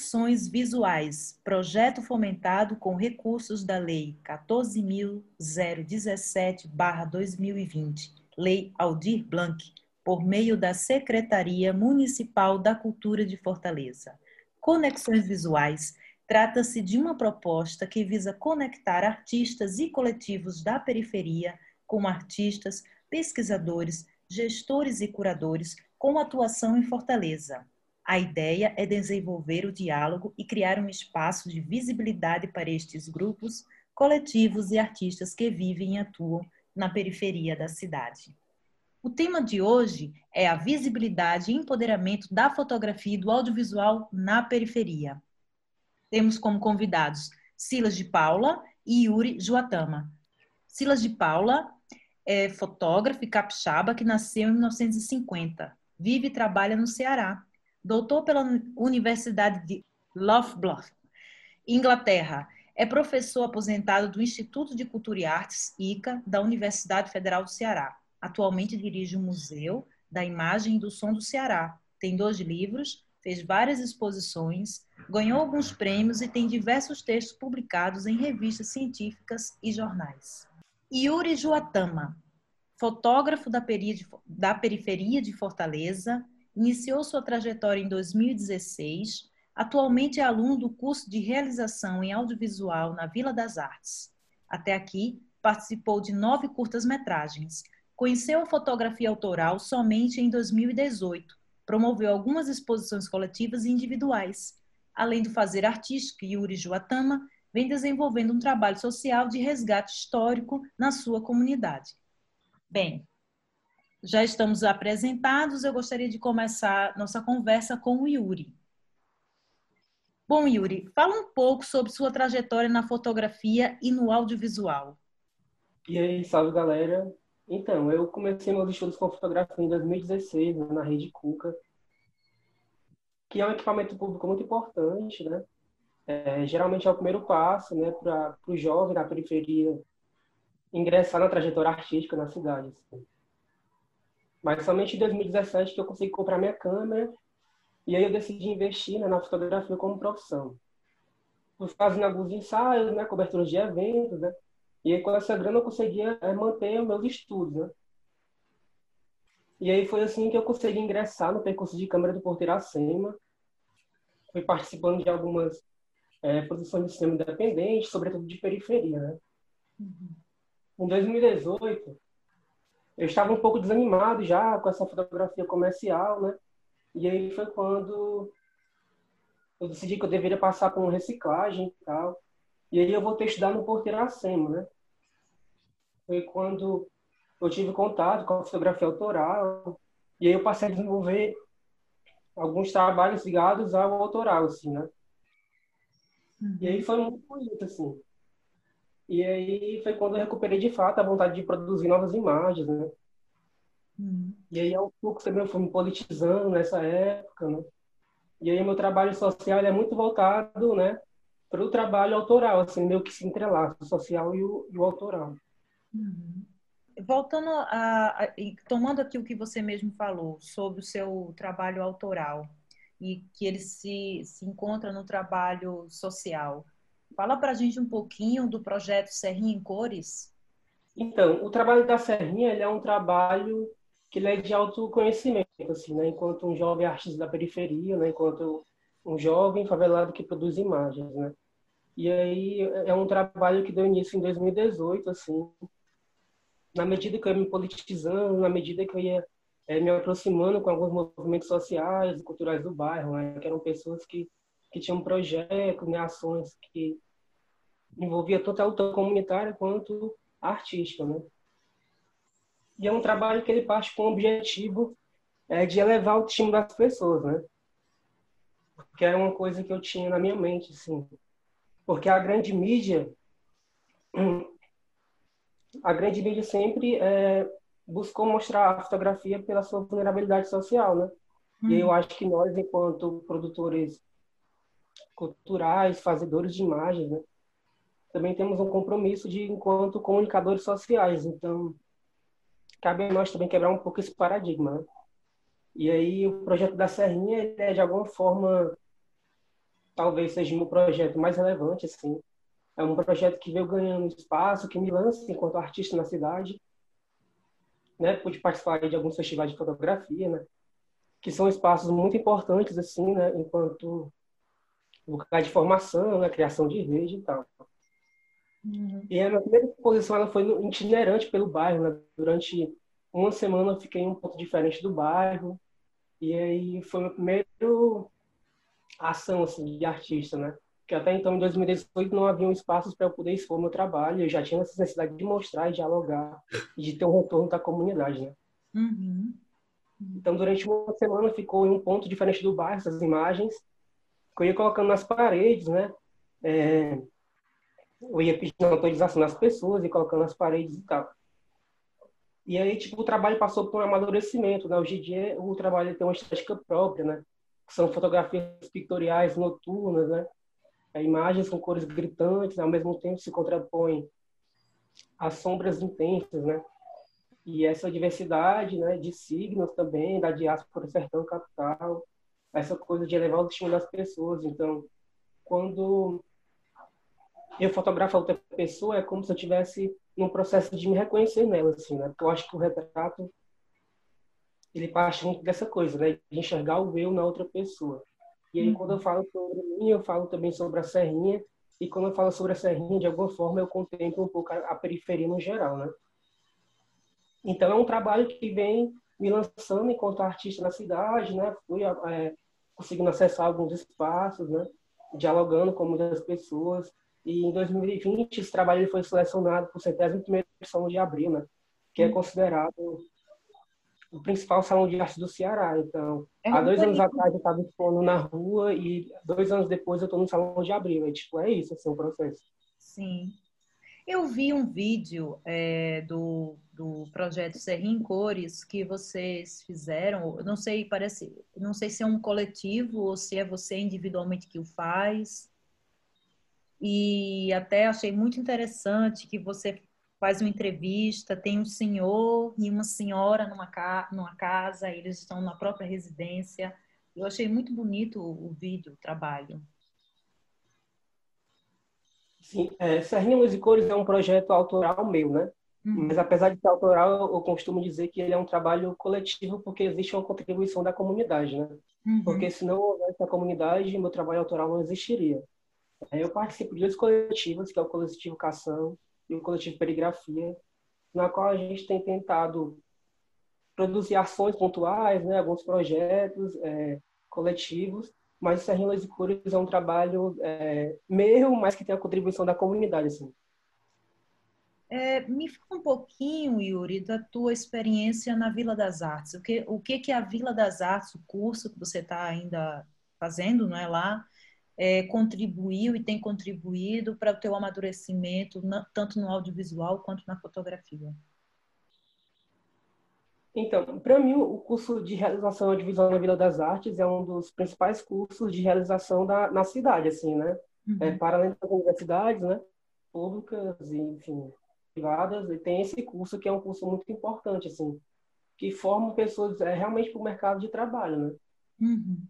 Conexões Visuais, projeto fomentado com recursos da Lei 14.017-2020, Lei Aldir Blanc, por meio da Secretaria Municipal da Cultura de Fortaleza. Conexões Visuais trata-se de uma proposta que visa conectar artistas e coletivos da periferia com artistas, pesquisadores, gestores e curadores com atuação em Fortaleza. A ideia é desenvolver o diálogo e criar um espaço de visibilidade para estes grupos, coletivos e artistas que vivem e atuam na periferia da cidade. O tema de hoje é a visibilidade e empoderamento da fotografia e do audiovisual na periferia. Temos como convidados Silas de Paula e Yuri Joatama. Silas de Paula é fotógrafo e capixaba que nasceu em 1950. Vive e trabalha no Ceará. Doutor pela Universidade de Loughborough, Inglaterra. É professor aposentado do Instituto de Cultura e Artes, ICA, da Universidade Federal do Ceará. Atualmente dirige o Museu da Imagem e do Som do Ceará. Tem dois livros, fez várias exposições, ganhou alguns prêmios e tem diversos textos publicados em revistas científicas e jornais. Yuri Joatama, fotógrafo da periferia de Fortaleza, iniciou sua trajetória em 2016. Atualmente é aluno do curso de realização em audiovisual na Vila das Artes. Até aqui, participou de nove curtas-metragens. Conheceu a fotografia autoral somente em 2018. Promoveu algumas exposições coletivas e individuais. Além do fazer artístico, Yuri Joatama vem desenvolvendo um trabalho social de resgate histórico na sua comunidade. Bem, já estamos apresentados, eu gostaria de começar nossa conversa com o Yuri. Bom, Yuri, fala um pouco sobre sua trajetória na fotografia e no audiovisual. E aí, salve galera. Então, eu comecei meus estudos com fotografia em 2016, né, na Rede Cuca, que é um equipamento público muito importante, né? É, geralmente é o primeiro passo né, para o jovem da periferia ingressar na trajetória artística na cidade. Assim. Mas somente em 2017 que eu consegui comprar minha câmera e aí eu decidi investir né, na fotografia como profissão. Fui fazendo alguns ensaios, né, cobertura de eventos, né? E aí com essa grana eu conseguia é, manter meus estudos, né? E aí foi assim que eu consegui ingressar no percurso de câmera do Porteiro Acema. Fui participando de algumas é, produção de cinema independente, sobretudo de periferia, né? Uhum. Em 2018, eu estava um pouco desanimado já com essa fotografia comercial, né? E aí foi quando eu decidi que eu deveria passar por reciclagem e tal. E aí eu voltei a estudar no Porteiro Acema, né? Foi quando eu tive contato com a fotografia autoral. E aí eu passei a desenvolver alguns trabalhos ligados ao autoral, assim, né? E aí foi muito bonito, assim. E aí foi quando eu recuperei de fato a vontade de produzir novas imagens, né? Uhum. E aí aos poucos também eu fui me politizando nessa época, né? E aí meu trabalho social é muito voltado, né, para o trabalho autoral, assim, meio que se entrelaça, o social e o, e o autoral. Uhum. Voltando a, a, tomando aqui o que você mesmo falou sobre o seu trabalho autoral, e que ele se, se encontra no trabalho social. Fala para a gente um pouquinho do projeto Serrinha em Cores. Então, o trabalho da Serrinha ele é um trabalho que ele é de autoconhecimento, assim, né? enquanto um jovem artista da periferia, né? enquanto um jovem favelado que produz imagens. Né? E aí é um trabalho que deu início em 2018, assim, na medida que eu ia me politizando, na medida que eu ia é, me aproximando com alguns movimentos sociais e culturais do bairro, né? que eram pessoas que, que tinham projetos, né, ações que envolvia tanto a luta comunitária quanto artística. Né? E é um trabalho que ele parte com o objetivo é, de elevar o estímulo das pessoas, né? Porque era uma coisa que eu tinha na minha mente, assim. Porque a grande mídia, a grande mídia sempre é, buscou mostrar a fotografia pela sua vulnerabilidade social, né? Hum. E eu acho que nós, enquanto produtores culturais, fazedores de imagens, né? Também temos um compromisso de enquanto comunicadores sociais. Então, cabe a nós também quebrar um pouco esse paradigma, né? E aí o projeto da Serrinha é de alguma forma talvez seja o projeto mais relevante, assim. É um projeto que veio ganhando espaço, que me lança enquanto artista na cidade. Né? Pude participar de alguns festivais de fotografia, né? Que são espaços muito importantes, assim, né? Enquanto lugar de formação, né? Criação de rede e tal. Uhum. E a minha primeira exposição ela foi itinerante pelo bairro, né? Durante uma semana eu fiquei em um ponto diferente do bairro. E aí foi a primeira ação assim, de artista, né? que até então, em 2018, não haviam espaços para eu poder expor meu trabalho. Eu já tinha essa necessidade de mostrar, e dialogar, e de ter um retorno da comunidade, né? Uhum. Então, durante uma semana, ficou em um ponto diferente do bairro, essas imagens, que eu ia colocando nas paredes, né? É... eu ia pedindo autorização das pessoas e colocando nas paredes e tal. E aí, tipo, o trabalho passou por um amadurecimento, né? Hoje em dia, o trabalho tem uma estética própria, né? São fotografias pictoriais noturnas, né? É, imagens com cores gritantes, ao mesmo tempo se contrapõem as sombras intensas, né? E essa diversidade, né, de signos também, da diáspora sertão capital, essa coisa de elevar o estímulo das pessoas. Então, quando eu fotografo outra pessoa, é como se eu tivesse num processo de me reconhecer nela, assim, né? Porque eu acho que o retrato ele parte muito dessa coisa, né? De enxergar o eu na outra pessoa. E aí, uhum. quando eu falo sobre mim, eu falo também sobre a Serrinha. E quando eu falo sobre a Serrinha, de alguma forma, eu contemplo um pouco a, a periferia no geral, né? Então, é um trabalho que vem me lançando enquanto artista na cidade, né? Fui é, conseguindo acessar alguns espaços, né? Dialogando com muitas pessoas. E em 2020, esse trabalho foi selecionado por centésimo primeiro edição de abril, né? Que é uhum. considerado o principal salão de arte do Ceará. Então, é há dois anos atrás eu estava expondo na rua e dois anos depois eu estou no salão de abril. É, tipo, é isso, assim, o processo. Sim. Eu vi um vídeo é, do, do projeto Serrinha em Cores que vocês fizeram. Não sei, parece, não sei se é um coletivo ou se é você individualmente que o faz. E até achei muito interessante que você faz uma entrevista, tem um senhor e uma senhora numa, ca numa casa, eles estão na própria residência. Eu achei muito bonito o, vídeo, o trabalho. Sim, é, Serrinha Luz e Cores é um projeto autoral meu, né? Uhum. Mas apesar de ser autoral, eu costumo dizer que ele é um trabalho coletivo porque existe uma contribuição da comunidade, né? Uhum. Porque se não houvesse a comunidade, meu trabalho autoral não existiria. Eu participo de dois coletivos, que é o Coletivo Cação e o coletivo Perigrafia, na qual a gente tem tentado produzir ações pontuais, né, alguns projetos é, coletivos, mas o Serrinho Las Cores é um trabalho é, meu, mas que tem a contribuição da comunidade. Assim. É, me fala um pouquinho, Yuri, da tua experiência na Vila das Artes. O que, o que, que é a Vila das Artes, o curso que você está ainda fazendo não é, lá, é, contribuiu e tem contribuído para o teu amadurecimento, na, tanto no audiovisual quanto na fotografia? Então, para mim, o curso de realização audiovisual na Vila das Artes é um dos principais cursos de realização da, na cidade, assim, né? Uhum. É, para além das universidades, né? Públicas e, enfim, privadas, e tem esse curso que é um curso muito importante, assim, que forma pessoas é, realmente para o mercado de trabalho, né? Uhum.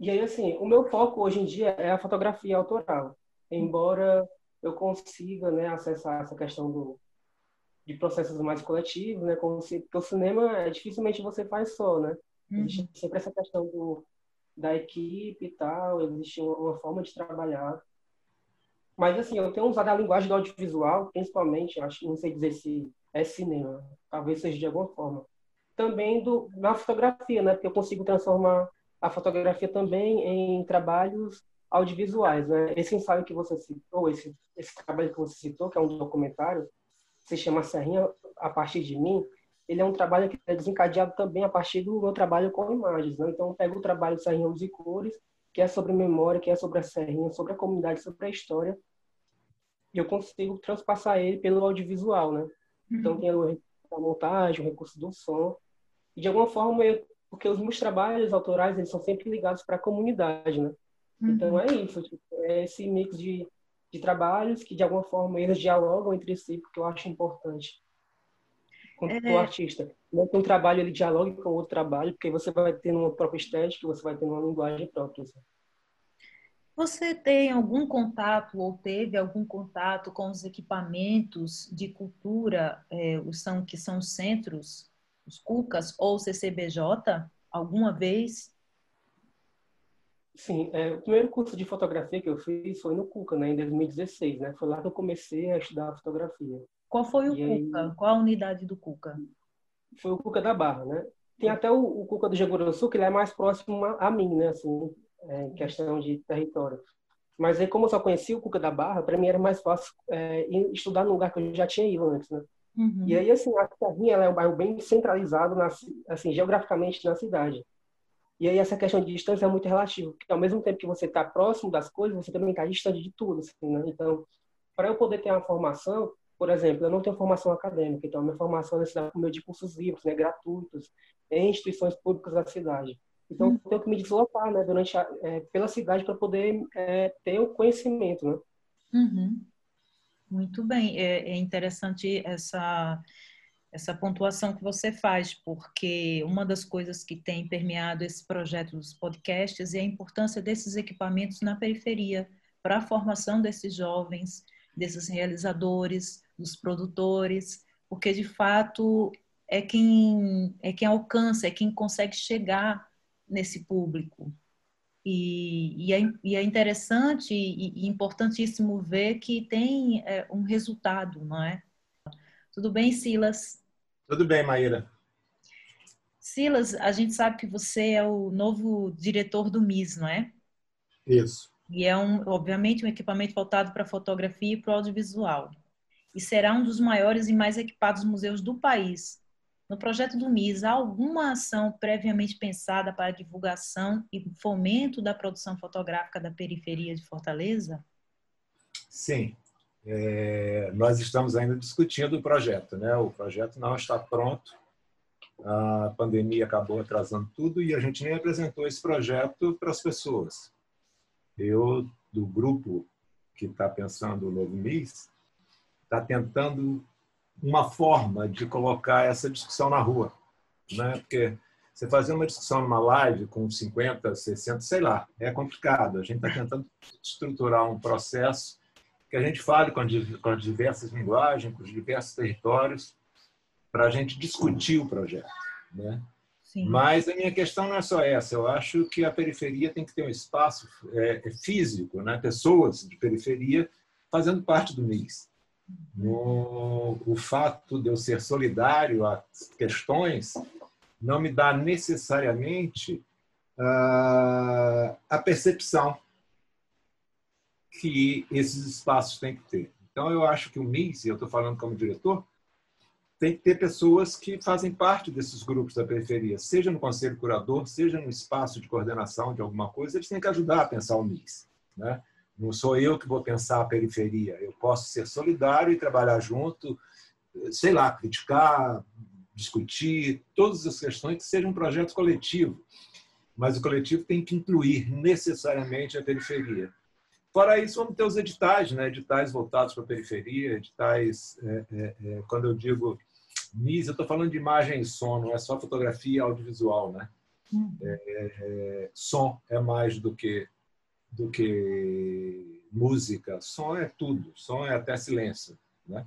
E aí, assim, o meu foco hoje em dia é a fotografia autoral. Embora eu consiga né, acessar essa questão do, de processos mais coletivos, né? Porque o cinema, é, dificilmente você faz só, né? Uhum. Existe sempre essa questão do, da equipe e tal, existe uma, uma, forma de trabalhar. Mas, assim, eu tenho usado a linguagem do audiovisual, principalmente, acho que não sei dizer se é cinema, talvez seja de alguma forma. Também do, na fotografia, né? Porque eu consigo transformar a fotografia também em trabalhos audiovisuais. Né? Esse ensaio que você citou, esse, esse trabalho que você citou, que é um documentário, se chama Serrinha a partir de mim, ele é um trabalho que é desencadeado também a partir do meu trabalho com imagens. Né? Então, eu pego o trabalho Serrinha Luz e Cores, que é sobre memória, que é sobre a Serrinha, sobre a comunidade, sobre a história, e eu consigo transpassar ele pelo audiovisual. Né? Então, uhum. tem a montagem, o recurso do som, e de alguma forma eu porque os meus trabalhos autorais eles são sempre ligados para a comunidade, né? Uhum. Então é isso, tipo, é esse mix de, de trabalhos que de alguma forma eles dialogam entre si, porque eu acho importante. Quanto é... artista, não que um trabalho ele dialogue com outro trabalho, porque você vai ter uma própria estética, você vai ter uma linguagem própria. Assim. Você tem algum contato ou teve algum contato com os equipamentos de cultura, é, os são, que são os centros, os CUCAS ou CCBJ, alguma vez? Sim, é, o primeiro curso de fotografia que eu fiz foi no CUCA, né, em 2016, né? Foi lá que eu comecei a estudar fotografia. Qual foi o e CUCA? Aí, Qual a unidade do CUCA? Foi o CUCA da Barra, né? Tem até o, o CUCA do Jaguaruçu, que ele é mais próximo a, a mim, né, assim, é, em questão de território. Mas aí, como eu só conhecia o Cuca da Barra, para mim era mais fácil é, estudar no lugar que eu já tinha ido antes, né? Uhum. E aí, assim, a Serrinha é um bairro bem centralizado, na, assim, geograficamente na cidade. E aí essa questão de distância é muito relativa, porque ao mesmo tempo que você está próximo das coisas, você também está distante de tudo. Assim, né? Então, para eu poder ter uma formação, por exemplo, eu não tenho formação acadêmica, então a minha formação é por meio de cursos livres, né, gratuitos, em instituições públicas da cidade. Então, uhum. eu tenho que me deslocar né, durante a, é, pela cidade para poder é, ter o conhecimento. Né? Uhum. Muito bem, é, é interessante essa essa pontuação que você faz, porque uma das coisas que tem permeado esse projeto dos podcasts é a importância desses equipamentos na periferia para a formação desses jovens, desses realizadores, dos produtores, porque de fato é quem é quem alcança, é quem consegue chegar nesse público. E, e, é, e é, interessante e, e, importantíssimo ver que tem é, um resultado, não é? Tudo bem, Silas? Tudo bem, Maíra. Silas, a gente sabe que você é o novo diretor do MIS, não é? Isso. E é, um, obviamente, um equipamento voltado para fotografia e para o audiovisual. E será um dos maiores e mais equipados museus do país. No projeto do MIS, há alguma ação previamente pensada para divulgação e fomento da produção fotográfica da periferia de Fortaleza? Sim, é, nós estamos ainda discutindo o projeto, né? O projeto não está pronto. A pandemia acabou atrasando tudo e a gente nem apresentou esse projeto para as pessoas. Eu, do grupo que está pensando o novo MIS, está tentando uma forma de colocar essa discussão na rua, né? Porque você fazer uma discussão numa live com 50, 60, sei lá, é complicado. A gente está tentando estruturar um processo que a gente fale com, com as diversas linguagens, com os diversos territórios, para a gente discutir o projeto. Né? Sim. Mas a minha questão não é só essa. Eu acho que a periferia tem que ter um espaço é, é físico, né? pessoas de periferia fazendo parte do MIS. No, o fato de eu ser solidário a questões não me dá necessariamente uh, a percepção que esses espaços têm que ter. Então, eu acho que o MIS, e eu estou falando como diretor, tem que ter pessoas que fazem parte desses grupos da periferia, seja no conselho curador, seja no espaço de coordenação de alguma coisa, eles têm que ajudar a pensar o MIS. Né? Não sou eu que vou pensar a periferia, eu posso ser solidário e trabalhar junto, sei lá, criticar, discutir, todas as questões que sejam um projeto coletivo. Mas o coletivo tem que incluir necessariamente a periferia. Fora isso, vamos ter os editais, né? editais voltados para a periferia, editais, é, é, é, quando eu digo MIS, eu estou falando de imagem e som, não é só fotografia audiovisual. Né? Uhum. É, é, som é mais do que, do que música, som é tudo, som é até silêncio. Né?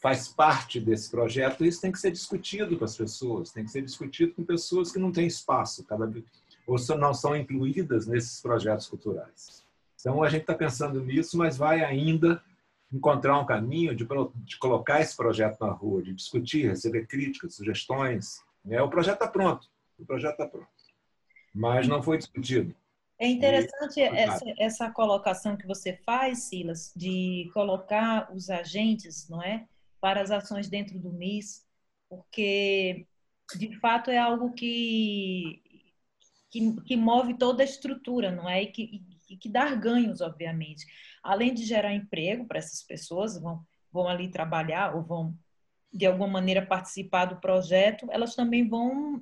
Faz parte desse projeto, isso tem que ser discutido com as pessoas, tem que ser discutido com pessoas que não têm espaço, cada, ou não são incluídas nesses projetos culturais. Então, a gente está pensando nisso, mas vai ainda encontrar um caminho de, de, colocar esse projeto na rua, de discutir, receber críticas, sugestões. Né? O projeto está pronto, o projeto está pronto, mas não foi discutido. É interessante essa, essa colocação que você faz, Silas, de colocar os agentes, não é, para as ações dentro do MIS, porque de fato é algo que que, que move toda a estrutura, não é? E que, e que dar ganhos, obviamente. Além de gerar emprego para essas pessoas, vão, vão ali trabalhar ou vão, de alguma maneira, participar do projeto, elas também vão,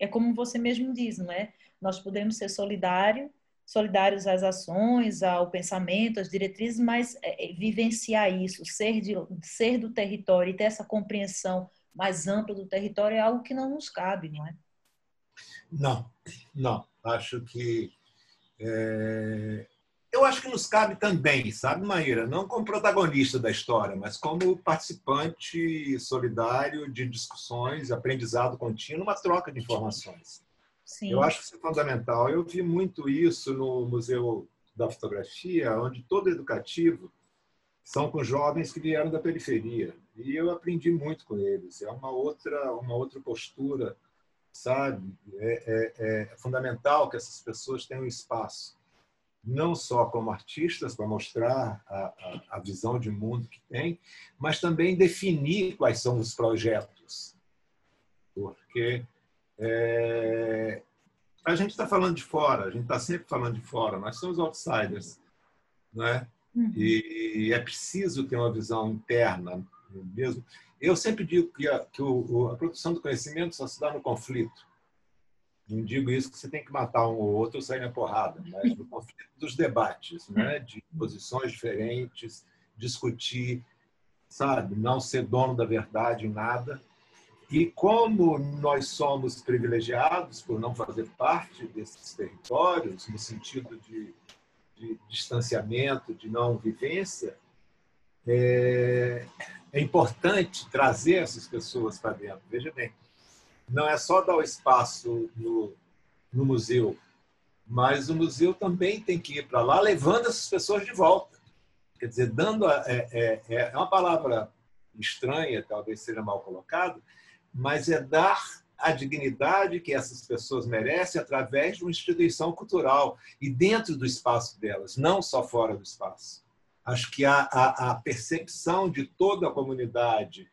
é como você mesmo diz, não é? Nós podemos ser solidários, solidários às ações, ao pensamento, às diretrizes, mas é, é, vivenciar isso, ser, de, ser do território e ter essa compreensão mais ampla do território é algo que não nos cabe, não é? Não, não. Acho que é, eu acho que nos cabe também, sabe, Maíra? Não como protagonista da história, mas como participante solidário de discussões, aprendizado contínuo, uma troca de informações. Sim. Eu acho que isso é fundamental. Eu vi muito isso no Museu da Fotografia, onde todo educativo são com jovens que vieram da periferia. E eu aprendi muito com eles. É uma outra, uma outra postura, sabe? É, é, é fundamental que essas pessoas tenham espaço não só como artistas, para mostrar a, a, a, visão de mundo que tem, mas também definir quais são os projetos. Porque é, a gente está falando de fora, a gente está sempre falando de fora, nós somos outsiders. Né? Uhum. E, e, é preciso ter uma visão interna mesmo. Eu sempre digo que a, que o, a produção do conhecimento só se dá no conflito não digo isso que você tem que matar um ou outro ou sair na porrada, mas no conflito dos debates, né? de posições diferentes, discutir, sabe, não ser dono da verdade em nada. E como nós somos privilegiados por não fazer parte desses territórios, no sentido de, de distanciamento, de não vivência, é, é importante trazer essas pessoas para dentro. Veja bem, não é só dar o espaço no, no museu, mas o museu também tem que ir para lá levando essas pessoas de volta. Quer dizer, dando a, é, é, é, é uma palavra estranha, talvez seja mal colocado, mas é dar a dignidade que essas pessoas merecem através de uma instituição cultural e dentro do espaço delas, não só fora do espaço. Acho que a, a, a percepção de toda a comunidade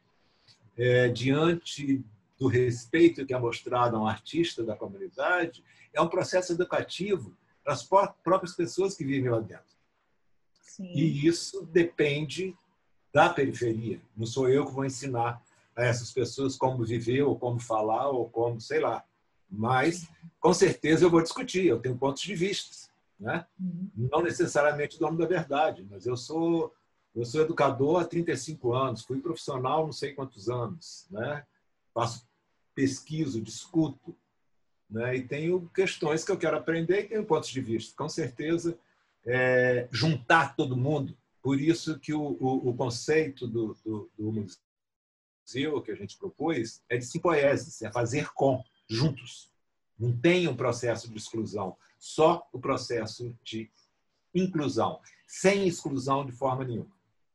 é, diante do respeito que é mostrado a um artista da comunidade, é um processo educativo para as próprias pessoas que vivem lá dentro. Sim. E isso depende da periferia. Não sou eu que vou ensinar a essas pessoas como viver, ou como falar, ou como, sei lá. Mas, com certeza, eu vou discutir. Eu tenho pontos de vista. Né? Uhum. Não necessariamente dono da verdade, mas eu sou eu sou educador há 35 anos, fui profissional não sei quantos anos, né? Faço pesquiso, discuto, né? e tenho questões que eu quero aprender e tenho pontos de vista. Com certeza, é, juntar todo mundo. Por isso que o, o, o conceito do, do, do, museu que a gente propôs é de simpoiesis, é fazer com, juntos. Não tem um processo de exclusão, só o processo de inclusão, sem exclusão de forma nenhuma.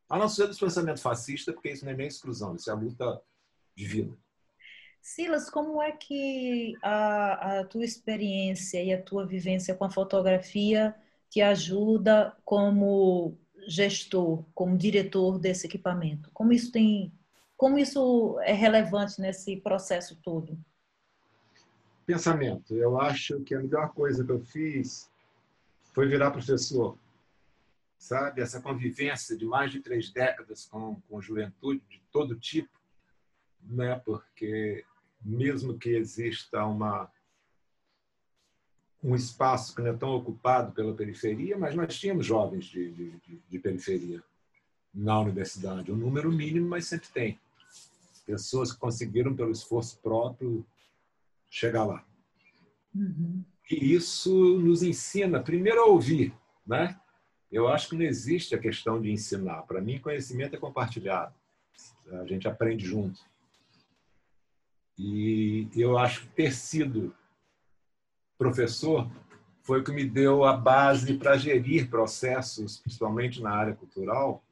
A não ser do pensamento fascista, porque isso não é nem exclusão, isso é a luta divina. Silas, como é que a, a, tua experiência e a tua vivência com a fotografia te ajuda como gestor, como diretor desse equipamento? Como isso tem, como isso é relevante nesse processo todo? Pensamento. Eu acho que a melhor coisa que eu fiz foi virar professor. Sabe, essa convivência de mais de três décadas com, com juventude de todo tipo, né? Porque mesmo que exista uma, um espaço que não é tão ocupado pela periferia, mas nós tínhamos jovens de, de, de periferia na universidade, um número mínimo, mas sempre tem. Pessoas que conseguiram, pelo esforço próprio, chegar lá. Uhum. E isso nos ensina, primeiro, a ouvir. Né? Eu acho que não existe a questão de ensinar. Para mim, conhecimento é compartilhado. A gente aprende junto. E eu acho que ter sido professor foi o que me deu a base para gerir processos, principalmente na área cultural,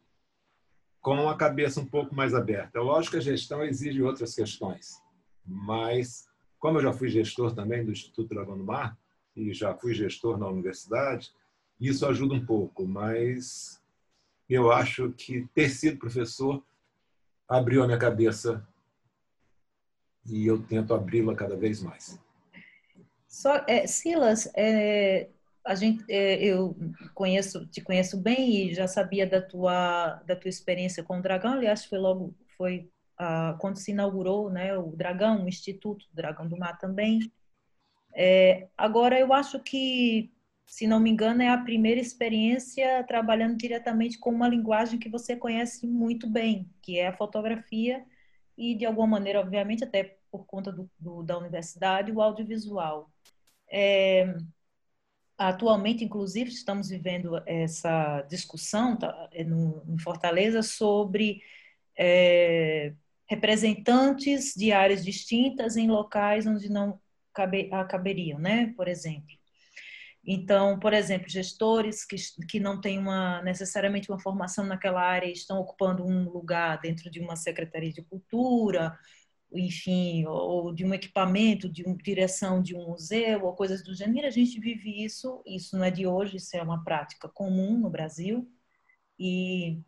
com a cabeça um pouco mais aberta. Lógico que a gestão exige outras questões, mas como eu já fui gestor também do Instituto Dragão do Mar e já fui gestor na universidade, isso ajuda um pouco, mas eu acho que ter sido professor abriu a minha cabeça e eu tento abri-la cada vez mais. Só, é, Silas, é, a gente, é, eu conheço, te conheço bem e já sabia da tua da tua experiência com o Dragão. Aliás, foi logo foi ah, quando se inaugurou, né, o Dragão, o Instituto Dragão do Mar também. É, agora, eu acho que, se não me engano, é a primeira experiência trabalhando diretamente com uma linguagem que você conhece muito bem, que é a fotografia e, de alguma maneira, obviamente, até por conta do, do da universidade, o audiovisual. É, atualmente, inclusive, estamos vivendo essa discussão tá, no, em Fortaleza sobre é, representantes de áreas distintas em locais onde não cabe, caberiam, né? Por exemplo. Então, por exemplo, gestores que, que não têm uma, necessariamente uma formação naquela área estão ocupando um lugar dentro de uma secretaria de cultura, enfim, ou de um equipamento, de uma direção de um museu, ou coisas do gênero. A gente vive isso, isso não é de hoje, isso é uma prática comum no Brasil. E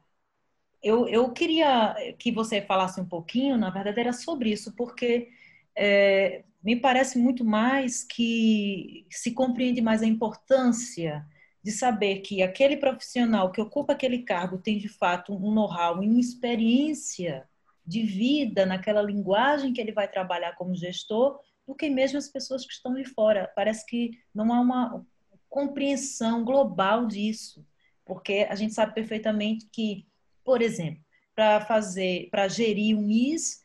eu, eu queria que você falasse um pouquinho, na verdade, era sobre isso, porque é, me parece muito mais que se compreende mais a importância de saber que aquele profissional que ocupa aquele cargo tem de fato um know-how e uma experiência de vida naquela linguagem que ele vai trabalhar como gestor, do que mesmo as pessoas que estão de fora. Parece que não há uma compreensão global disso, porque a gente sabe perfeitamente que, por exemplo, para fazer, para gerir um IS,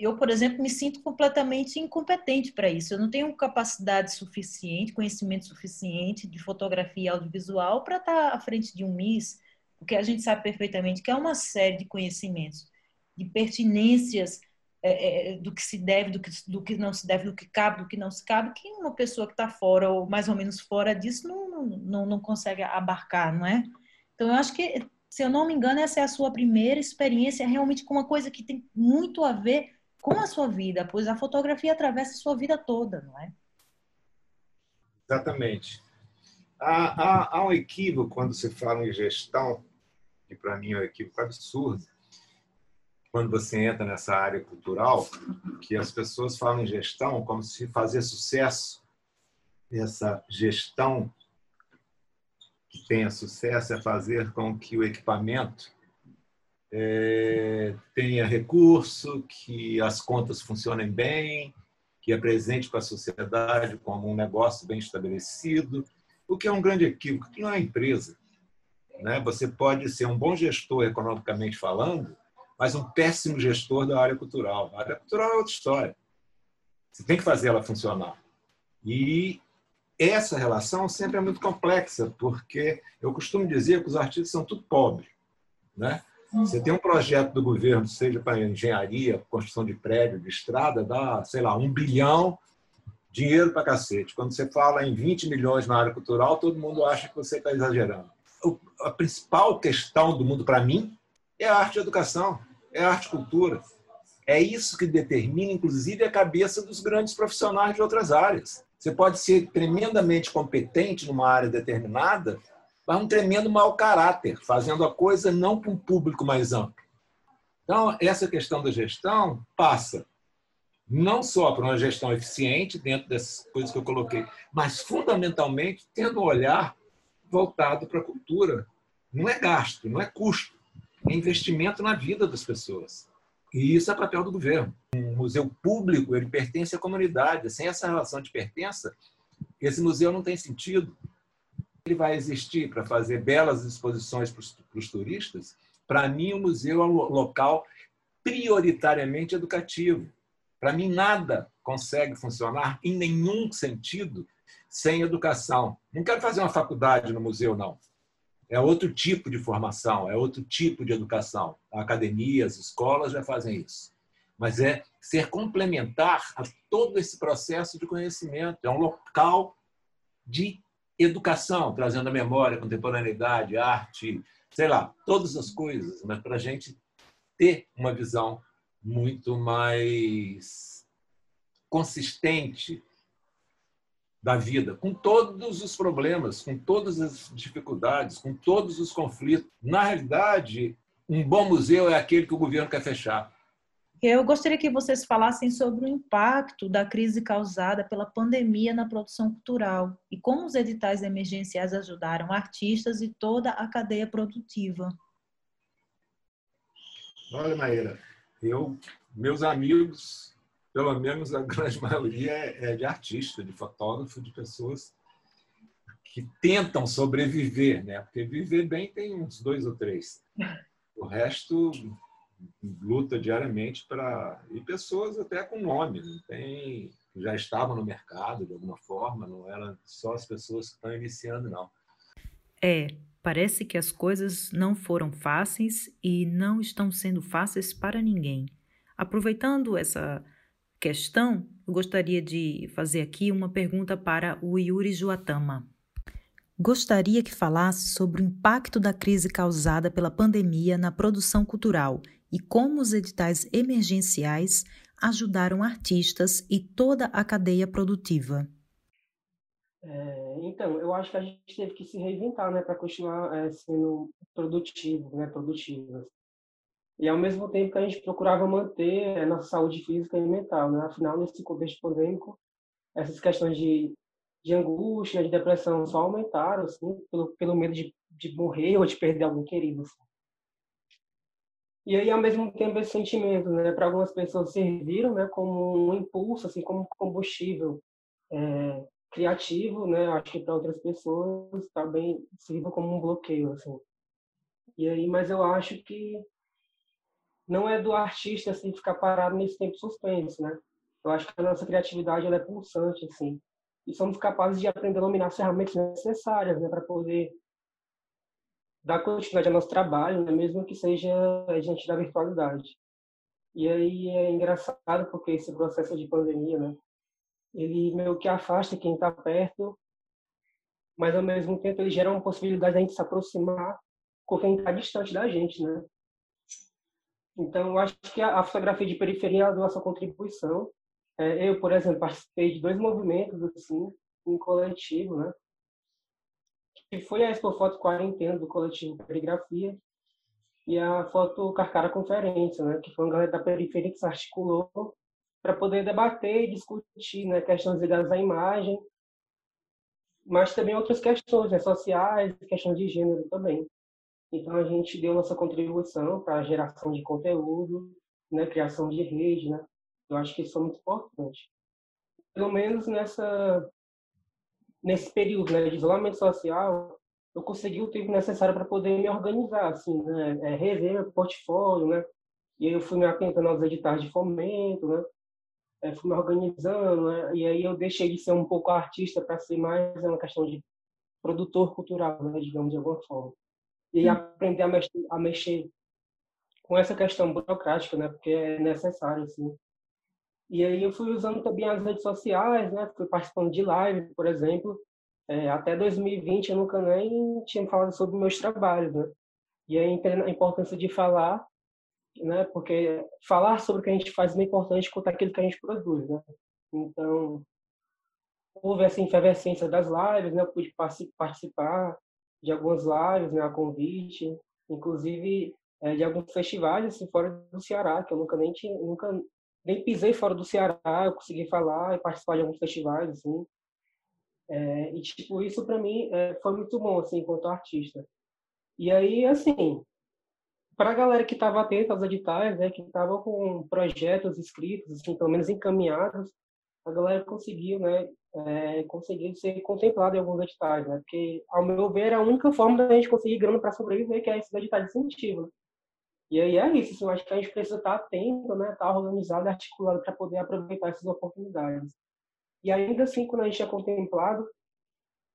eu, por exemplo, me sinto completamente incompetente para isso. Eu não tenho capacidade suficiente, conhecimento suficiente de fotografia e audiovisual para estar à frente de um MIS, porque a gente sabe perfeitamente que é uma série de conhecimentos, de pertinências é, é, do que se deve, do que, do que não se deve, do que cabe, do que não se cabe, que uma pessoa que está fora ou mais ou menos fora disso não, não, não consegue abarcar, não é? Então, eu acho que, se eu não me engano, essa é a sua primeira experiência realmente com uma coisa que tem muito a ver com a sua vida, pois a fotografia atravessa a sua vida toda, não é? Exatamente. Há, há, há um equívoco quando se fala em gestão, que para mim é um equívoco absurdo, quando você entra nessa área cultural, que as pessoas falam em gestão como se fazer sucesso, essa gestão que tenha sucesso é fazer com que o equipamento é, tenha recurso, que as contas funcionem bem, que apresente para a sociedade como um negócio bem estabelecido, o que é um grande equívoco, que não é empresa. Né? Você pode ser um bom gestor economicamente falando, mas um péssimo gestor da área cultural. A área cultural é outra história. Você tem que fazer ela funcionar. E essa relação sempre é muito complexa, porque eu costumo dizer que os artistas são tudo pobres. Né? Você tem um projeto do governo, seja para engenharia, construção de prédio, de estrada, dá, sei lá, um bilhão, dinheiro para cacete. Quando você fala em 20 milhões na área cultural, todo mundo acha que você está exagerando. A principal questão do mundo, para mim, é a arte e educação, é a arte e cultura. É isso que determina, inclusive, a cabeça dos grandes profissionais de outras áreas. Você pode ser tremendamente competente numa área determinada, mas um tremendo mau caráter, fazendo a coisa não para um público mais amplo. Então, essa questão da gestão passa não só por uma gestão eficiente dentro dessas coisas que eu coloquei, mas fundamentalmente tendo um olhar voltado para a cultura. Não é gasto, não é custo, é investimento na vida das pessoas. E isso é papel do governo. Um museu público, ele pertence à comunidade. Sem essa relação de pertença, esse museu não tem sentido ele vai existir para fazer belas exposições para os turistas, para mim o museu é um local prioritariamente educativo. Para mim nada consegue funcionar em nenhum sentido sem educação. Não quero fazer uma faculdade no museu não. É outro tipo de formação, é outro tipo de educação. A academia, as escolas já fazem isso. Mas é ser complementar a todo esse processo de conhecimento. É um local de educação, trazendo a memória, contemporaneidade, arte, sei lá, todas as coisas, mas para a gente ter uma visão muito mais consistente da vida, com todos os problemas, com todas as dificuldades, com todos os conflitos. Na realidade, um bom museu é aquele que o governo quer fechar. Eu gostaria que vocês falassem sobre o impacto da crise causada pela pandemia na produção cultural e como os editais emergenciais ajudaram artistas e toda a cadeia produtiva. Olha, Maíra, eu, meus amigos, pelo menos a grande maioria é, de artista, de fotógrafo, de pessoas que tentam sobreviver, né? Porque viver bem tem uns dois ou três. O resto luta diariamente para. E pessoas até com nome, não tem já estavam no mercado de alguma forma, não eram só as pessoas que estão iniciando, não. É, parece que as coisas não foram fáceis e não estão sendo fáceis para ninguém. Aproveitando essa questão, eu gostaria de fazer aqui uma pergunta para o Yuri Juatama. Gostaria que falasse sobre o impacto da crise causada pela pandemia na produção cultural e como os editais emergenciais ajudaram artistas e toda a cadeia produtiva. É, então, eu acho que a gente teve que se reinventar, né, para continuar é, sendo produtivo, né, produtivas. E ao mesmo tempo que a gente procurava manter a nossa saúde física e mental, né? Afinal, nesse contexto pandêmico, essas questões de, de angústia, de depressão só aumentaram, assim, pelo, pelo medo de, de morrer ou de perder algum querido. Assim. E aí, ao mesmo tempo, esse sentimento, né, para algumas pessoas serviram, né, como um impulso, assim, como combustível é, criativo, né, acho que para outras pessoas também sirva como um bloqueio, assim. E aí, mas eu acho que não é do artista assim ficar parado nesse tempo suspenso, né? Eu acho que a nossa criatividade ela é pulsante, assim, e somos capazes de aprender a dominar as ferramentas necessárias, né, para poder dar continuidade ao nosso trabalho, né, mesmo que seja diante da virtualidade. E aí é engraçado porque esse processo de pandemia, né, ele meio que afasta quem está perto, mas ao mesmo tempo ele gera uma possibilidade de a gente se aproximar com quem está distante da gente, né? Então, eu acho que a, fotografia de periferia é a nossa contribuição. É, eu, por exemplo, participei de dois movimentos assim, em coletivo, né? que foi a Expo Foto Quarentena do coletivo Perigrafia e a Foto Carcara Conferência, né, que foi uma galera da periferia que se articulou para poder debater e discutir né, questões ligadas à imagem, mas também outras questões né, sociais, questões de gênero também. Então a gente deu nossa contribuição para a geração de conteúdo, né, criação de rede, né? Eu acho que isso é muito importante. Pelo menos nessa nesse período né, de isolamento social, eu consegui o tempo necessário para poder me organizar, assim, né, é, rever meu portfólio, né, e aí eu fui me atentando aos editais de fomento, né, é, fui me organizando, né, e aí eu deixei de ser um pouco artista para ser mais uma questão de produtor cultural, né, digamos de alguma forma. E hum. aprender a mexer, a mexer com essa questão burocrática, né, porque é necessário, assim, e aí eu fui usando também as redes sociais, né? Fui participando de live, por exemplo. É, até 2020 eu nunca nem tinha falado sobre meus trabalhos, né? E aí a importância de falar, né? Porque falar sobre o que a gente faz é importante quanto aquilo que a gente produz, né? Então, houve essa efervescência das lives, né? Eu pude participar de algumas lives, né? A convite, inclusive é, de alguns festivais assim fora do Ceará que eu nunca nem tinha, nunca nem pisei fora do Ceará, eu consegui falar e participar de alguns festivais, assim. É, e, tipo, isso para mim é, foi muito bom, assim, enquanto artista. E aí, assim, para a galera que estava atenta aos editais, né, que estava com projetos escritos, assim, pelo menos encaminhados, a galera conseguiu, né, é, conseguiu ser contemplada em alguns editais, né, porque, ao meu ver, é a única forma da gente conseguir grana para sobreviver, que é esses editais de incentivo, né? E aí é isso, assim, eu acho que a gente precisa estar atento, né, estar organizado e articulado para poder aproveitar essas oportunidades. E ainda assim, quando a gente é contemplado,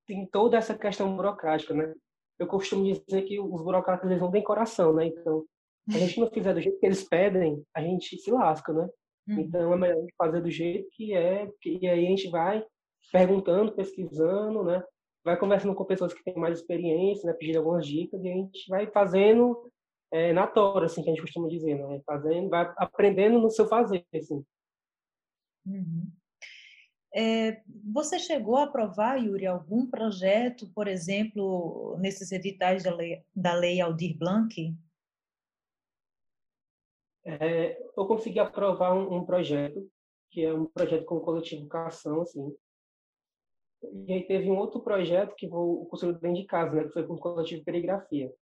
tem toda essa questão burocrática, né? Eu costumo dizer que os burocratas eles não têm coração, né? Então, se a gente não fizer do jeito que eles pedem, a gente se lasca, né? Uhum. Então, é melhor a gente fazer do jeito que é, e aí a gente vai perguntando, pesquisando, né? Vai conversando com pessoas que têm mais experiência, né? Pedindo algumas dicas, e a gente vai fazendo é, na tora, assim, que a gente costuma dizer, né? Fazendo, vai aprendendo no seu fazer, assim. Uhum. É, você chegou a aprovar, Yuri, algum projeto, por exemplo, nesses editais da lei, da lei Aldir Blanc? É, eu consegui aprovar um, um, projeto, que é um projeto com o coletivo Educação, assim. E aí teve um outro projeto que o Conselho dentro de casa, né, que foi com o coletivo Perigrafia.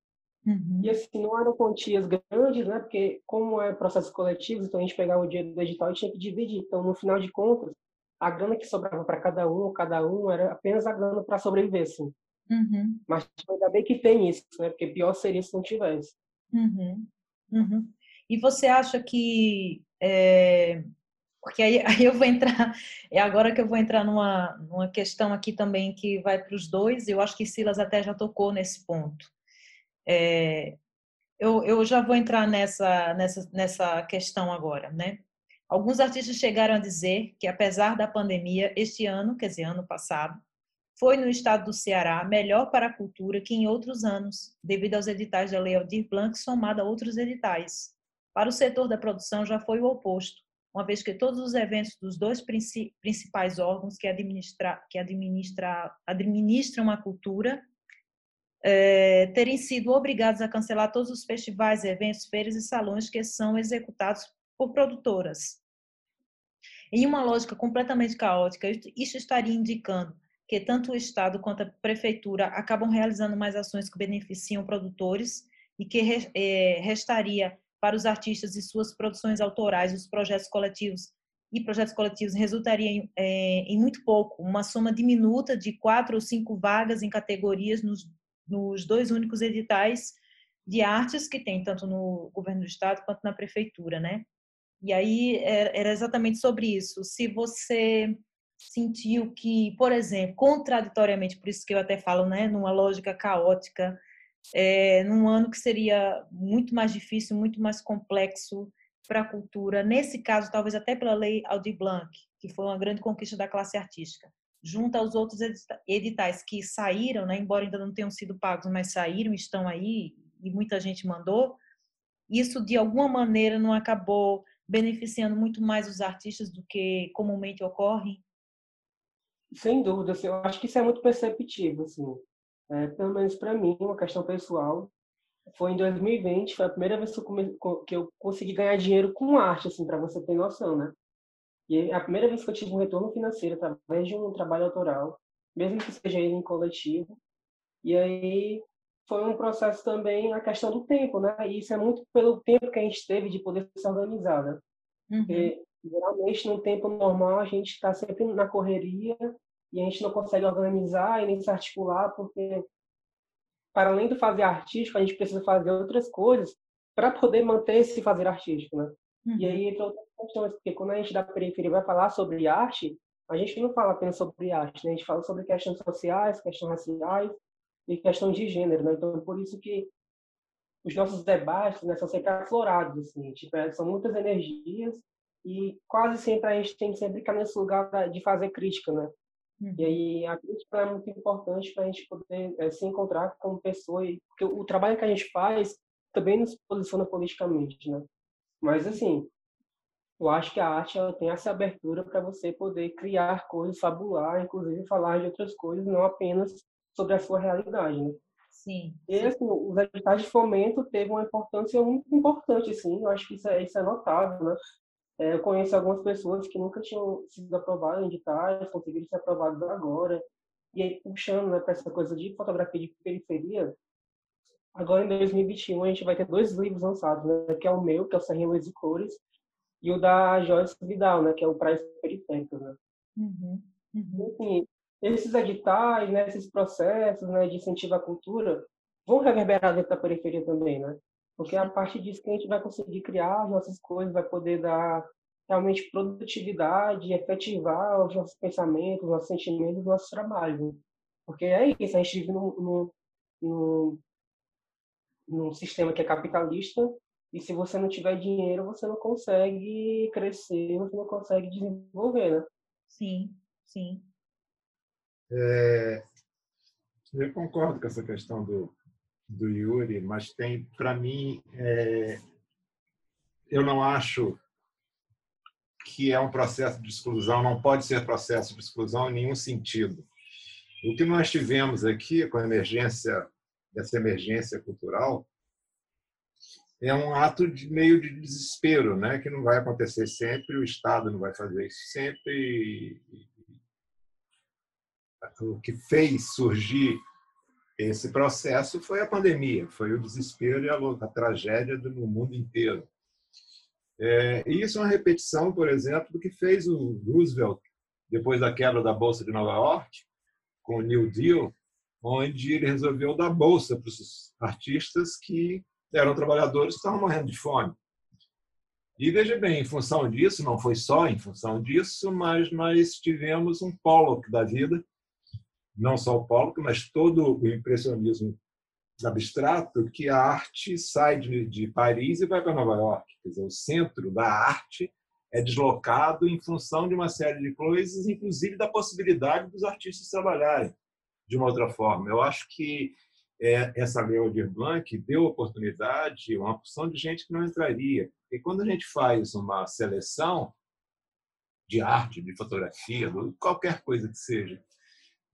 Uhum. E assim, não eram quantias grandes, né? Porque como é processos coletivos, então a gente pegava o dinheiro do edital e tinha que dividir. Então, no final de contas, a grana que sobrava para cada um, cada um, era apenas a grana para sobreviver, assim. Uhum. Mas ainda bem que tem isso, né? Porque pior seria se não tivesse. Uhum. Uhum. E você acha que é, porque aí, aí, eu vou entrar, é agora que eu vou entrar numa, numa questão aqui também que vai para os dois, eu acho que Silas até já tocou nesse ponto. É, eu, eu já vou entrar nessa, nessa, nessa questão agora, né? Alguns artistas chegaram a dizer que, apesar da pandemia, este ano, quer dizer, ano passado, foi no estado do Ceará melhor para a cultura que em outros anos, devido aos editais da Lei Aldir Blanc, somado a outros editais. Para o setor da produção já foi o oposto, uma vez que todos os eventos dos dois principais órgãos que, administra, que administra, administram a cultura é, terem sido obrigados a cancelar todos os festivais, eventos, feiras e salões que são executados por produtoras. Em uma lógica completamente caótica, isso estaria indicando que tanto o Estado quanto a Prefeitura acabam realizando mais ações que beneficiam produtores e que é, restaria para os artistas e suas produções autorais, os projetos coletivos e projetos coletivos resultaria em, é, em muito pouco, uma soma diminuta de quatro ou cinco vagas em categorias nos, nos dois únicos editais de artes que tem, tanto no governo do estado quanto na prefeitura, né? E aí era exatamente sobre isso. Se você sentiu que, por exemplo, contraditoriamente, por isso que eu até falo, né, numa lógica caótica, é, num ano que seria muito mais difícil, muito mais complexo para a cultura, nesse caso, talvez até pela lei Aldir Blanc, que foi uma grande conquista da classe artística, junto aos outros editais que saíram, né, embora ainda não tenham sido pagos, mas saíram, estão aí, e muita gente mandou, isso de alguma maneira não acabou beneficiando muito mais os artistas do que comumente ocorre? Sem dúvida, assim, eu acho que isso é muito perceptível, assim. É, pelo menos para mim, uma questão pessoal. Foi em 2020, foi a primeira vez que eu, consegui ganhar dinheiro com arte, assim, para você ter noção, né? E é a primeira vez que eu tive um retorno financeiro através de um trabalho autoral, mesmo que seja em coletivo. E aí foi um processo também a questão do tempo, né? E isso é muito pelo tempo que a gente teve de poder se organizar, né? Uhum. Porque, geralmente, no tempo normal, a gente está sempre na correria e a gente não consegue organizar e nem se articular, porque, para além do fazer artístico, a gente precisa fazer outras coisas para poder manter esse fazer artístico, né? Uhum. E aí entra outras questões, porque quando a gente da periferia vai falar sobre arte, a gente não fala apenas sobre arte, né? A gente fala sobre questões sociais, questões raciais, e questão de gênero, né? Então, por isso que os nossos debates né, são sempre aflorados, assim, tipo, é, são muitas energias e quase sempre a gente tem sempre que estar nesse lugar de fazer crítica, né? Uhum. E aí a crítica é muito importante para a gente poder é, se encontrar como pessoa, e, porque o trabalho que a gente faz também nos posiciona politicamente, né? Mas, assim, eu acho que a arte ela tem essa abertura para você poder criar coisas, fabular, inclusive falar de outras coisas, não apenas sobre a sua realidade, né? Sim. E assim, os editais de fomento teve uma importância muito importante, assim, eu acho que isso é, isso é notável, né? É, eu conheço algumas pessoas que nunca tinham sido aprovadas em editais, conseguiram ser aprovadas agora, e aí puxando né, para essa coisa de fotografia de periferia, agora em 2021 a gente vai ter dois livros lançados, né? Que é o meu, que é o Serrinha Luz e Cores, e o da Joyce Vidal, né? Que é o Praias Periféricas, né? Uhum. Uhum. Enfim, esses editais, né, esses processos né, de incentivo à cultura vão reverberar dentro da periferia também, né? Porque a partir disso que a gente vai conseguir criar as nossas coisas, vai poder dar realmente produtividade, efetivar os nossos pensamentos, os nossos sentimentos, os nossos trabalhos. Né? Porque é isso, a gente vive num, num, num, num sistema que é capitalista e se você não tiver dinheiro, você não consegue crescer, você não consegue desenvolver, né? Sim, sim. É, eu concordo com essa questão do, do Yuri, mas tem, para mim, é, eu não acho que é um processo de exclusão, não pode ser processo de exclusão em nenhum sentido. O que nós tivemos aqui com a emergência, dessa emergência cultural, é um ato de meio de desespero, né? que não vai acontecer sempre, o Estado não vai fazer isso sempre, o que fez surgir esse processo foi a pandemia, foi o desespero e a, a tragédia no mundo inteiro. É, e isso é uma repetição, por exemplo, do que fez o Roosevelt depois da quebra da Bolsa de Nova York, com o New Deal, onde ele resolveu dar bolsa para os artistas que eram trabalhadores que estavam morrendo de fome. E veja bem, em função disso, não foi só em função disso, mas nós tivemos um Pollock da vida, não só o Pollock, mas todo o impressionismo abstrato, que a arte sai de, de Paris e vai para Nova York. Quer dizer, o centro da arte é deslocado em função de uma série de coisas, inclusive da possibilidade dos artistas trabalharem de uma outra forma. Eu acho que é, essa lei Aldir Blanc deu oportunidade a uma porção de gente que não entraria. E quando a gente faz uma seleção de arte, de fotografia, de qualquer coisa que seja,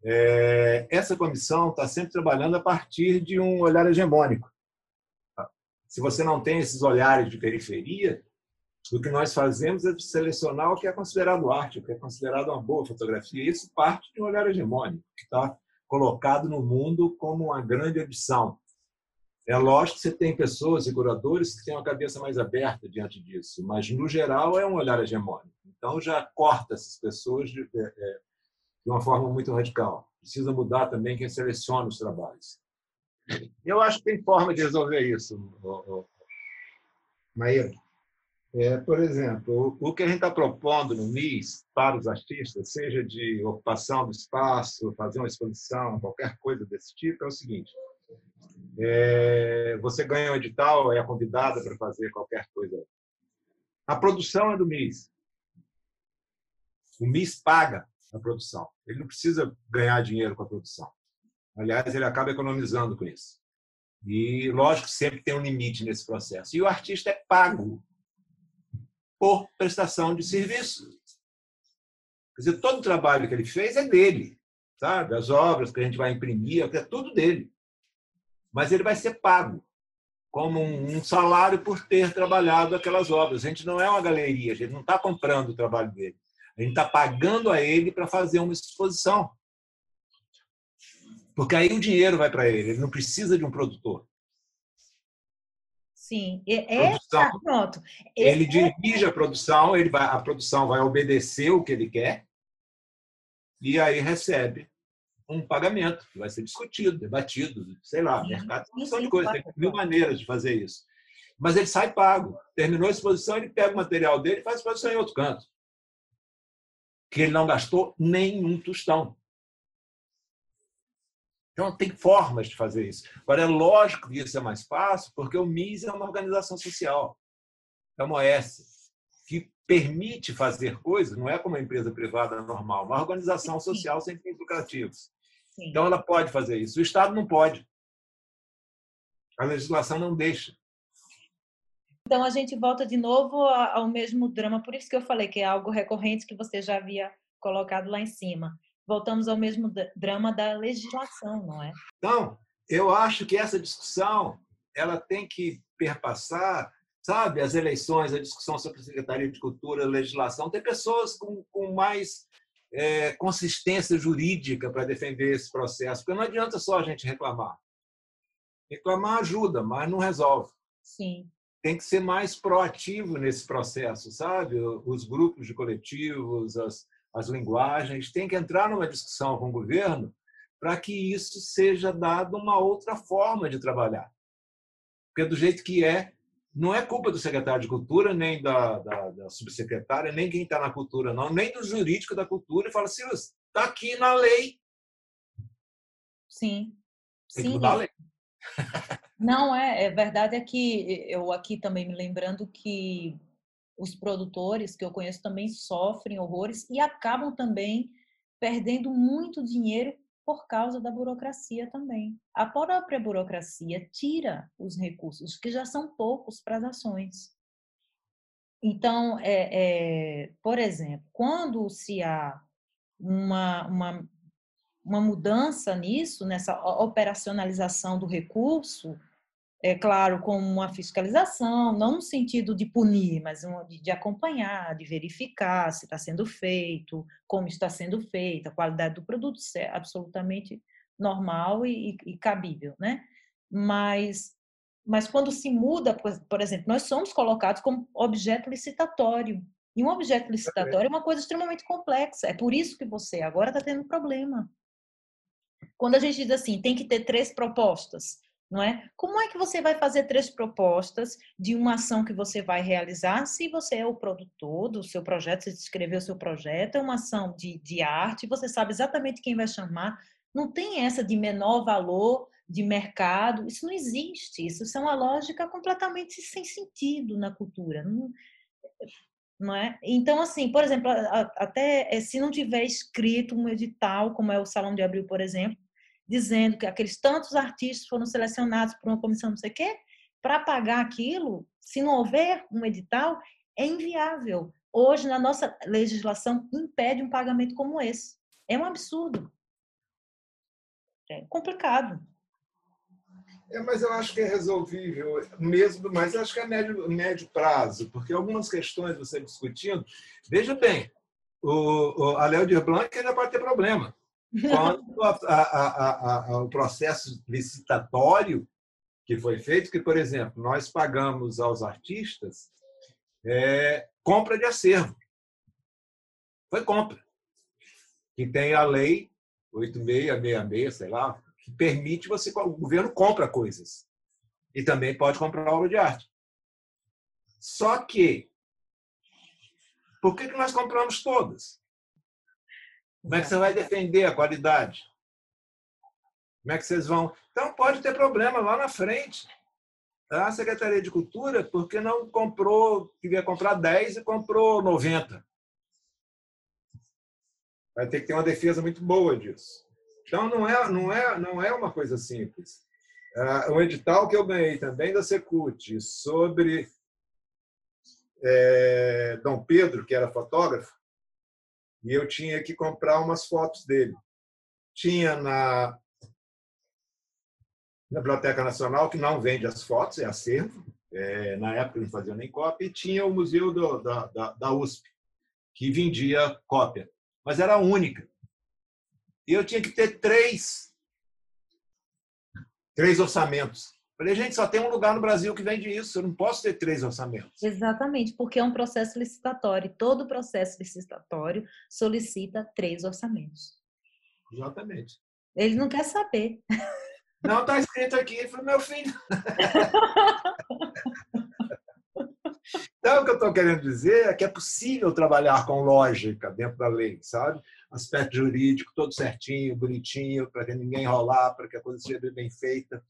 é, essa comissão está sempre trabalhando a partir de um olhar hegemônico. Se você não tem esses olhares de periferia, o que nós fazemos é selecionar o que é considerado arte, o que é considerado uma boa fotografia. Isso parte de um olhar hegemônico, que está colocado no mundo como uma grande ambição. É lógico que você tem pessoas e curadores que têm uma cabeça mais aberta diante disso, mas, no geral, é um olhar hegemônico. Então, já corta essas pessoas de, de, de uma forma muito radical. Precisa mudar também quem seleciona os trabalhos. Eu acho que tem forma de resolver isso, Maíra. É, por exemplo, o que a gente está propondo no MIS para os artistas, seja de ocupação do espaço, fazer uma exposição, qualquer coisa desse tipo, é o seguinte: é, você ganha um edital, é convidada para fazer qualquer coisa. A produção é do MIS. O MIS paga a produção. Ele não precisa ganhar dinheiro com a produção. Aliás, ele acaba economizando com isso. E, lógico, sempre tem um limite nesse processo. E o artista é pago por prestação de serviço. Quer dizer, todo o trabalho que ele fez é dele, sabe? As obras que a gente vai imprimir, é tudo dele. Mas ele vai ser pago como um salário por ter trabalhado aquelas obras. A gente não é uma galeria, a gente não está comprando o trabalho dele. A gente está pagando a ele para fazer uma exposição. Porque aí o dinheiro vai para ele, ele não precisa de um produtor. Sim, é, produção, pronto. Ele é, dirige a produção, ele vai, a produção vai obedecer o que ele quer e aí recebe um pagamento que vai ser discutido, debatido, sei lá, sim, mercado, uma opção de coisas, tem mil maneiras de fazer isso. Mas ele sai pago. Terminou a exposição, ele pega o material dele e faz exposição em outro canto. Que ele não gastou nenhum tostão. Então, tem formas de fazer isso. Agora, é lógico que isso é mais fácil, porque o MIS é uma organização social, é uma OS, que permite fazer coisas, não é como uma empresa privada normal, uma organização social sem fins lucrativos. Então, ela pode fazer isso. O Estado não pode. A legislação não deixa. Então, a gente volta de novo ao mesmo drama, por isso que eu falei que é algo recorrente que você já havia colocado lá em cima voltamos ao mesmo drama da legislação, não é? Então, eu acho que essa discussão ela tem que perpassar, sabe, as eleições, a discussão sobre a Secretaria de Cultura, legislação. Tem pessoas com, com mais é, consistência jurídica para defender esse processo, porque não adianta só a gente reclamar. Reclamar ajuda, mas não resolve. Sim. Tem que ser mais proativo nesse processo, sabe? Os grupos de coletivos, as, as linguagens, tem que entrar numa discussão com o governo para que isso seja dado uma outra forma de trabalhar. Porque do jeito que é, não é culpa do secretário de Cultura, nem da, da, da subsecretária, nem quem está na cultura, não, nem do jurídico da cultura, e fala assim, está aqui na lei. Sim. Tem Sim. que mudar a lei. Não, é, é verdade é que eu aqui também me lembrando que os produtores que eu conheço também sofrem horrores e acabam também perdendo muito dinheiro por causa da burocracia também. A própria burocracia tira os recursos, que já são poucos para as ações. Então, é, é, por exemplo, quando se há uma, uma, uma mudança nisso, nessa operacionalização do recurso, é claro, com uma fiscalização, não no sentido de punir, mas de acompanhar, de verificar se está sendo feito, como está sendo feito, a qualidade do produto, isso é absolutamente normal e, e, e cabível, né? Mas, mas quando se muda, por, exemplo, nós somos colocados como objeto licitatório. E um objeto licitatório é uma coisa extremamente complexa. É por isso que você agora está tendo problema. Quando a gente diz assim, tem que ter três propostas, não é? Como é que você vai fazer três propostas de uma ação que você vai realizar se você é o produtor do seu projeto, você escreveu o seu projeto, é uma ação de, de arte, você sabe exatamente quem vai chamar, não tem essa de menor valor de mercado, isso não existe, isso é uma lógica completamente sem sentido na cultura. Não, não é? Então, assim, por exemplo, até eh, se não tiver escrito um edital, como é o Salão de Abril, por exemplo, dizendo que aqueles tantos artistas foram selecionados por uma comissão não sei o quê, para pagar aquilo, se não houver um edital, é inviável. Hoje, na nossa legislação, impede um pagamento como esse. É um absurdo. É complicado. É, mas eu acho que é resolvível mesmo, mas acho que é médio, médio prazo, porque algumas questões você discutindo. Veja bem, o, o, a Léo de Blanc ainda pode ter problema. Quando a, a, a, o processo licitatório que foi feito, que, por exemplo, nós pagamos aos artistas é, compra de acervo. Foi compra. Que tem a lei 8666, sei lá, que permite você, o governo compra coisas. E também pode comprar obra de arte. Só que, por que, que nós compramos todas? Como é que você vai defender a qualidade? Como é que vocês vão. Então, pode ter problema lá na frente. A Secretaria de Cultura, porque não comprou, queria comprar 10 e comprou 90. Vai ter que ter uma defesa muito boa disso. Então, não é, não é, não é uma coisa simples. Uh, um edital que eu ganhei também da Secult sobre é, Dom Pedro, que era fotógrafo, e eu tinha que comprar umas fotos dele. Tinha na, na Biblioteca Nacional, que não vende as fotos, é acervo, é, na época não fazia nem cópia, e tinha o Museu do, da, da, da USP, que vendia cópia, mas era única. E eu tinha que ter três, três orçamentos. Falei, gente, só tem um lugar no Brasil que vende isso, eu não posso ter três orçamentos. Exatamente, porque é um processo licitatório. Todo processo licitatório solicita três orçamentos. Exatamente. Ele não quer saber. Não, está escrito aqui, foi meu filho. Então, o que eu estou querendo dizer é que é possível trabalhar com lógica dentro da lei, sabe? Aspecto jurídico, todo certinho, bonitinho, para que ninguém enrolar, para que a coisa seja bem feita.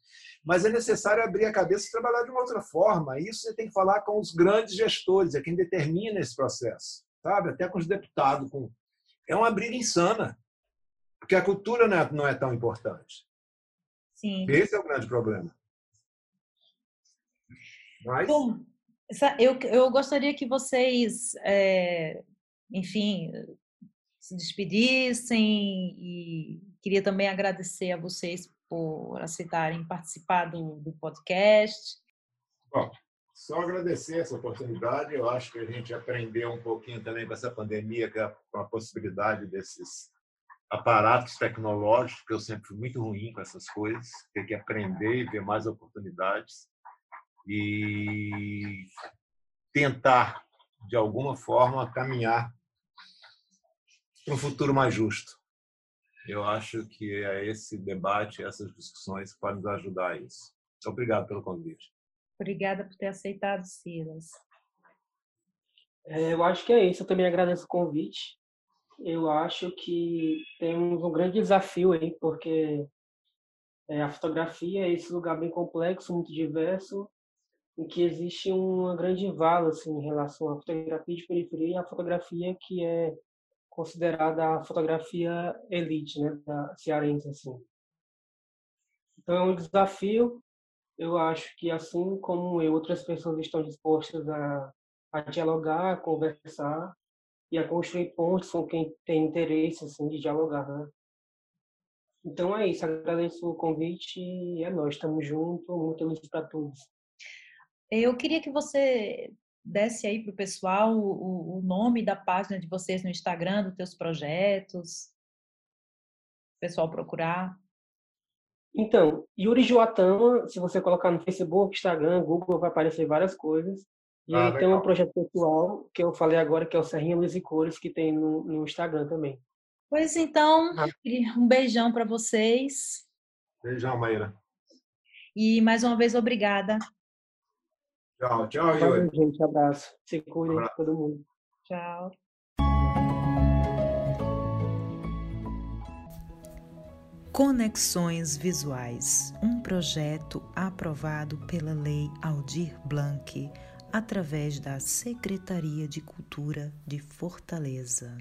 Mas é necessário abrir a cabeça e trabalhar de uma outra forma. Isso você tem que falar com os grandes gestores, é quem determina esse processo, sabe? Até com os deputados. Com... É uma briga insana, porque a cultura não é, não é tão importante. Sim. Esse é o grande problema. Mas... Bom, eu, eu gostaria que vocês, é, enfim, se despedissem e queria também agradecer a vocês por aceitarem participar do, do podcast. Bom, só agradecer essa oportunidade. Eu acho que a gente aprendeu um pouquinho também com essa pandemia, com a possibilidade desses aparatos tecnológicos, que eu sempre fui muito ruim com essas coisas, ter que aprender e ver mais oportunidades e tentar, de alguma forma, caminhar para um futuro mais justo. Eu acho que é esse debate, essas discussões que podem nos ajudar a isso. Obrigado pelo convite. Obrigada por ter aceitado, Silas. É, eu acho que é isso. Eu também agradeço o convite. Eu acho que temos um grande desafio aí, porque é, a fotografia é esse lugar bem complexo, muito diverso, em que existe uma grande vala assim, em relação à fotografia de periferia e à fotografia que é considerada a fotografia elite, né, da cearense assim. Então é um desafio. Eu acho que assim como eu, outras pessoas estão dispostas a, a dialogar, a conversar e a construir pontos com quem tem interesse assim de dialogar, né? Então é isso. Agradeço o convite e é nós. Estamos juntos. Muito feliz para todos. Eu queria que você desse aí para o pessoal o, nome da página de vocês no Instagram, dos teus projetos, o pessoal procurar. Então, Yuri Joatama, se você colocar no Facebook, Instagram, Google, vai aparecer várias coisas. E ah, aí tem um projeto pessoal que eu falei agora, que é o Serrinha Luz e Cores, que tem no, no Instagram também. Pois então, ah. um beijão para vocês. Beijão, Maíra. E mais uma vez, obrigada. Tchau, tchau, Yuri. gente. Abraço. Se cuidem, Abraço. todo mundo. Tchau. Conexões Visuais, um projeto aprovado pela Lei Aldir Blanc, através da Secretaria de Cultura de Fortaleza.